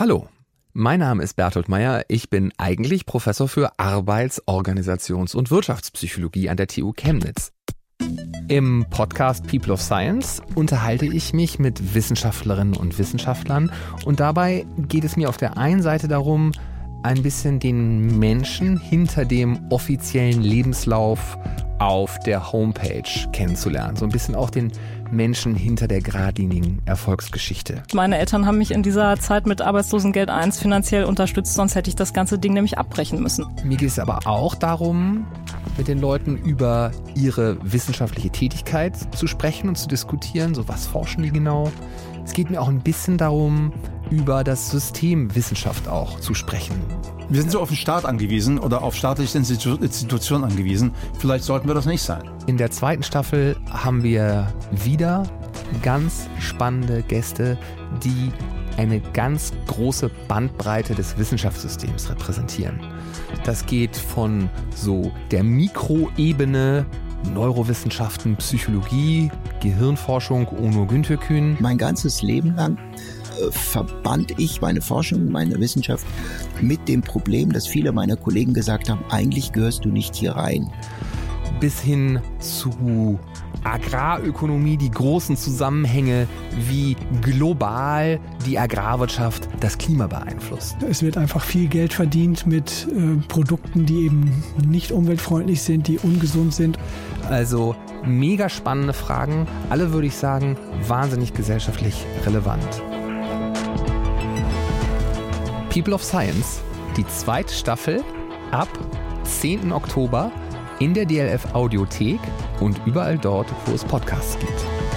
Hallo, mein Name ist Bertolt Meyer. Ich bin eigentlich Professor für Arbeits-, Organisations- und Wirtschaftspsychologie an der TU Chemnitz. Im Podcast People of Science unterhalte ich mich mit Wissenschaftlerinnen und Wissenschaftlern und dabei geht es mir auf der einen Seite darum, ein bisschen den Menschen hinter dem offiziellen Lebenslauf auf der Homepage kennenzulernen. So ein bisschen auch den Menschen hinter der geradlinigen Erfolgsgeschichte. Meine Eltern haben mich in dieser Zeit mit Arbeitslosengeld 1 finanziell unterstützt, sonst hätte ich das ganze Ding nämlich abbrechen müssen. Mir geht es aber auch darum, mit den Leuten über ihre wissenschaftliche Tätigkeit zu sprechen und zu diskutieren. So, was forschen die genau? Es geht mir auch ein bisschen darum, über das System Wissenschaft auch zu sprechen. Wir sind so auf den Staat angewiesen oder auf staatliche Institu Institutionen angewiesen. Vielleicht sollten wir das nicht sein. In der zweiten Staffel haben wir wieder ganz spannende Gäste, die eine ganz große Bandbreite des Wissenschaftssystems repräsentieren. Das geht von so der Mikroebene Neurowissenschaften, Psychologie, Gehirnforschung, Ono Günther Kühn. Mein ganzes Leben lang verband ich meine Forschung, meine Wissenschaft mit dem Problem, dass viele meiner Kollegen gesagt haben, eigentlich gehörst du nicht hier rein. Bis hin zu Agrarökonomie, die großen Zusammenhänge, wie global die Agrarwirtschaft das Klima beeinflusst. Es wird einfach viel Geld verdient mit äh, Produkten, die eben nicht umweltfreundlich sind, die ungesund sind. Also mega spannende Fragen, alle würde ich sagen, wahnsinnig gesellschaftlich relevant. People of Science, die zweite Staffel ab 10. Oktober in der DLF Audiothek und überall dort, wo es Podcasts gibt.